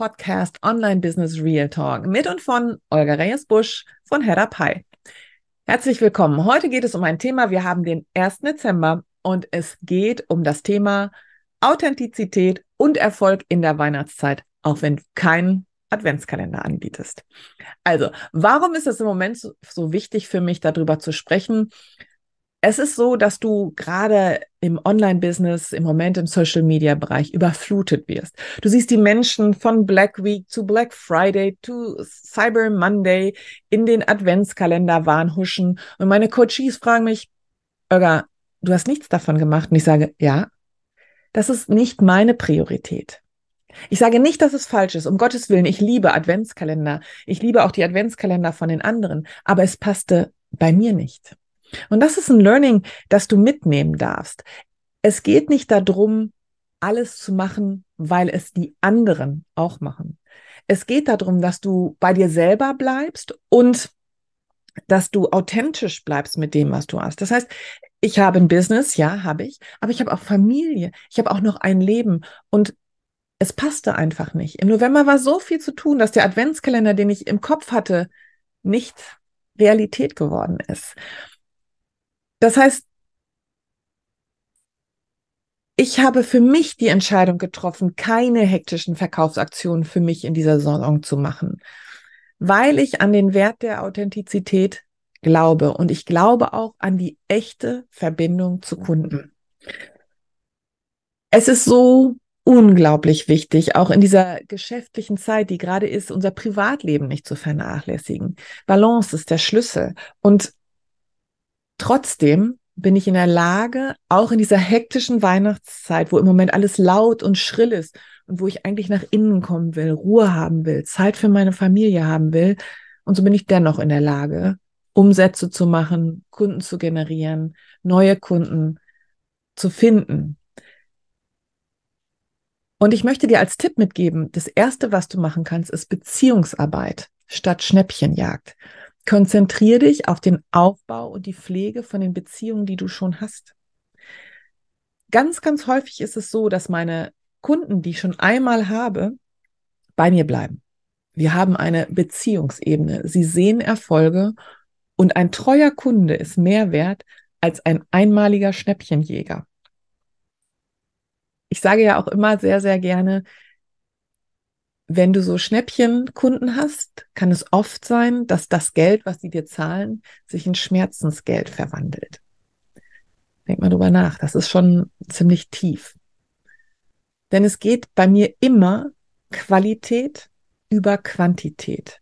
Podcast Online Business Real Talk mit und von Olga Reyes-Busch von Head Up High. Herzlich willkommen. Heute geht es um ein Thema. Wir haben den 1. Dezember und es geht um das Thema Authentizität und Erfolg in der Weihnachtszeit, auch wenn du keinen Adventskalender anbietest. Also, warum ist es im Moment so, so wichtig für mich, darüber zu sprechen? Es ist so, dass du gerade im Online-Business, im Moment im Social-Media-Bereich überflutet wirst. Du siehst die Menschen von Black Week zu Black Friday zu Cyber Monday in den Adventskalender wahnhuschen. Und meine Coaches fragen mich, Öger, du hast nichts davon gemacht. Und ich sage, ja, das ist nicht meine Priorität. Ich sage nicht, dass es falsch ist. Um Gottes Willen, ich liebe Adventskalender. Ich liebe auch die Adventskalender von den anderen. Aber es passte bei mir nicht. Und das ist ein Learning, das du mitnehmen darfst. Es geht nicht darum, alles zu machen, weil es die anderen auch machen. Es geht darum, dass du bei dir selber bleibst und dass du authentisch bleibst mit dem, was du hast. Das heißt, ich habe ein Business, ja, habe ich, aber ich habe auch Familie, ich habe auch noch ein Leben und es passte einfach nicht. Im November war so viel zu tun, dass der Adventskalender, den ich im Kopf hatte, nicht Realität geworden ist. Das heißt, ich habe für mich die Entscheidung getroffen, keine hektischen Verkaufsaktionen für mich in dieser Saison zu machen, weil ich an den Wert der Authentizität glaube und ich glaube auch an die echte Verbindung zu Kunden. Es ist so unglaublich wichtig, auch in dieser geschäftlichen Zeit, die gerade ist, unser Privatleben nicht zu vernachlässigen. Balance ist der Schlüssel. Und Trotzdem bin ich in der Lage, auch in dieser hektischen Weihnachtszeit, wo im Moment alles laut und schrill ist und wo ich eigentlich nach innen kommen will, Ruhe haben will, Zeit für meine Familie haben will, und so bin ich dennoch in der Lage, Umsätze zu machen, Kunden zu generieren, neue Kunden zu finden. Und ich möchte dir als Tipp mitgeben, das Erste, was du machen kannst, ist Beziehungsarbeit statt Schnäppchenjagd. Konzentriere dich auf den Aufbau und die Pflege von den Beziehungen, die du schon hast. Ganz, ganz häufig ist es so, dass meine Kunden, die ich schon einmal habe, bei mir bleiben. Wir haben eine Beziehungsebene. Sie sehen Erfolge und ein treuer Kunde ist mehr wert als ein einmaliger Schnäppchenjäger. Ich sage ja auch immer sehr, sehr gerne, wenn du so Schnäppchenkunden hast, kann es oft sein, dass das Geld, was sie dir zahlen, sich in Schmerzensgeld verwandelt. Denk mal drüber nach. Das ist schon ziemlich tief. Denn es geht bei mir immer Qualität über Quantität.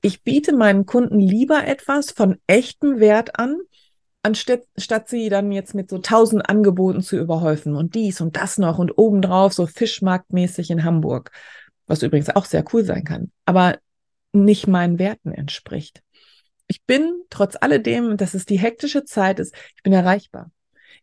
Ich biete meinen Kunden lieber etwas von echtem Wert an, anstatt statt sie dann jetzt mit so tausend Angeboten zu überhäufen und dies und das noch und obendrauf so Fischmarktmäßig in Hamburg was übrigens auch sehr cool sein kann, aber nicht meinen Werten entspricht. Ich bin trotz alledem, dass es die hektische Zeit ist, ich bin erreichbar.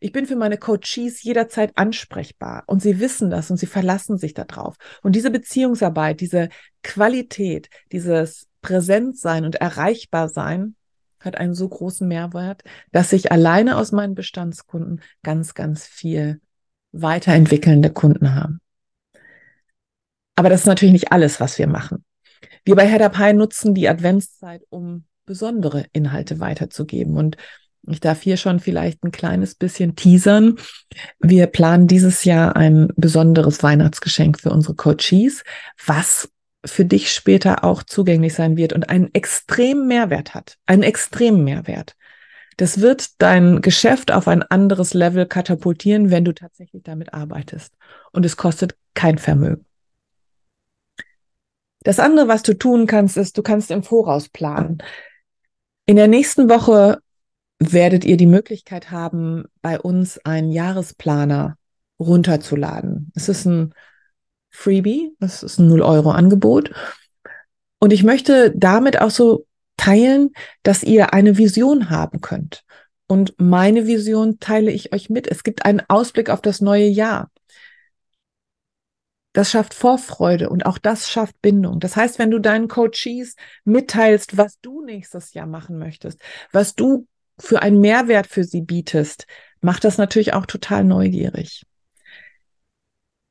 Ich bin für meine Coaches jederzeit ansprechbar und sie wissen das und sie verlassen sich darauf. Und diese Beziehungsarbeit, diese Qualität, dieses Präsentsein und Erreichbarsein hat einen so großen Mehrwert, dass ich alleine aus meinen Bestandskunden ganz, ganz viel weiterentwickelnde Kunden habe. Aber das ist natürlich nicht alles, was wir machen. Wir bei Head Up High nutzen die Adventszeit, um besondere Inhalte weiterzugeben. Und ich darf hier schon vielleicht ein kleines bisschen teasern. Wir planen dieses Jahr ein besonderes Weihnachtsgeschenk für unsere Coaches, was für dich später auch zugänglich sein wird und einen extremen Mehrwert hat. Einen extremen Mehrwert. Das wird dein Geschäft auf ein anderes Level katapultieren, wenn du tatsächlich damit arbeitest. Und es kostet kein Vermögen. Das andere, was du tun kannst, ist, du kannst im Voraus planen. In der nächsten Woche werdet ihr die Möglichkeit haben, bei uns einen Jahresplaner runterzuladen. Es ist ein Freebie, das ist ein 0-Euro-Angebot. Und ich möchte damit auch so teilen, dass ihr eine Vision haben könnt. Und meine Vision teile ich euch mit. Es gibt einen Ausblick auf das neue Jahr. Das schafft Vorfreude und auch das schafft Bindung. Das heißt, wenn du deinen Coaches mitteilst, was du nächstes Jahr machen möchtest, was du für einen Mehrwert für sie bietest, macht das natürlich auch total neugierig.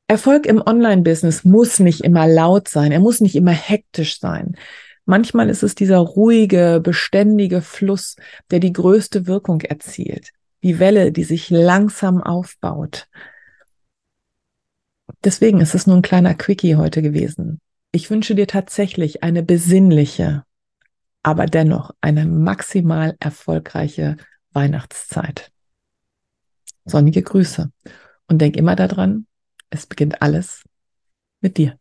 Erfolg im Online-Business muss nicht immer laut sein, er muss nicht immer hektisch sein. Manchmal ist es dieser ruhige, beständige Fluss, der die größte Wirkung erzielt. Die Welle, die sich langsam aufbaut. Deswegen ist es nur ein kleiner Quickie heute gewesen. Ich wünsche dir tatsächlich eine besinnliche, aber dennoch eine maximal erfolgreiche Weihnachtszeit. Sonnige Grüße und denk immer daran, es beginnt alles mit dir.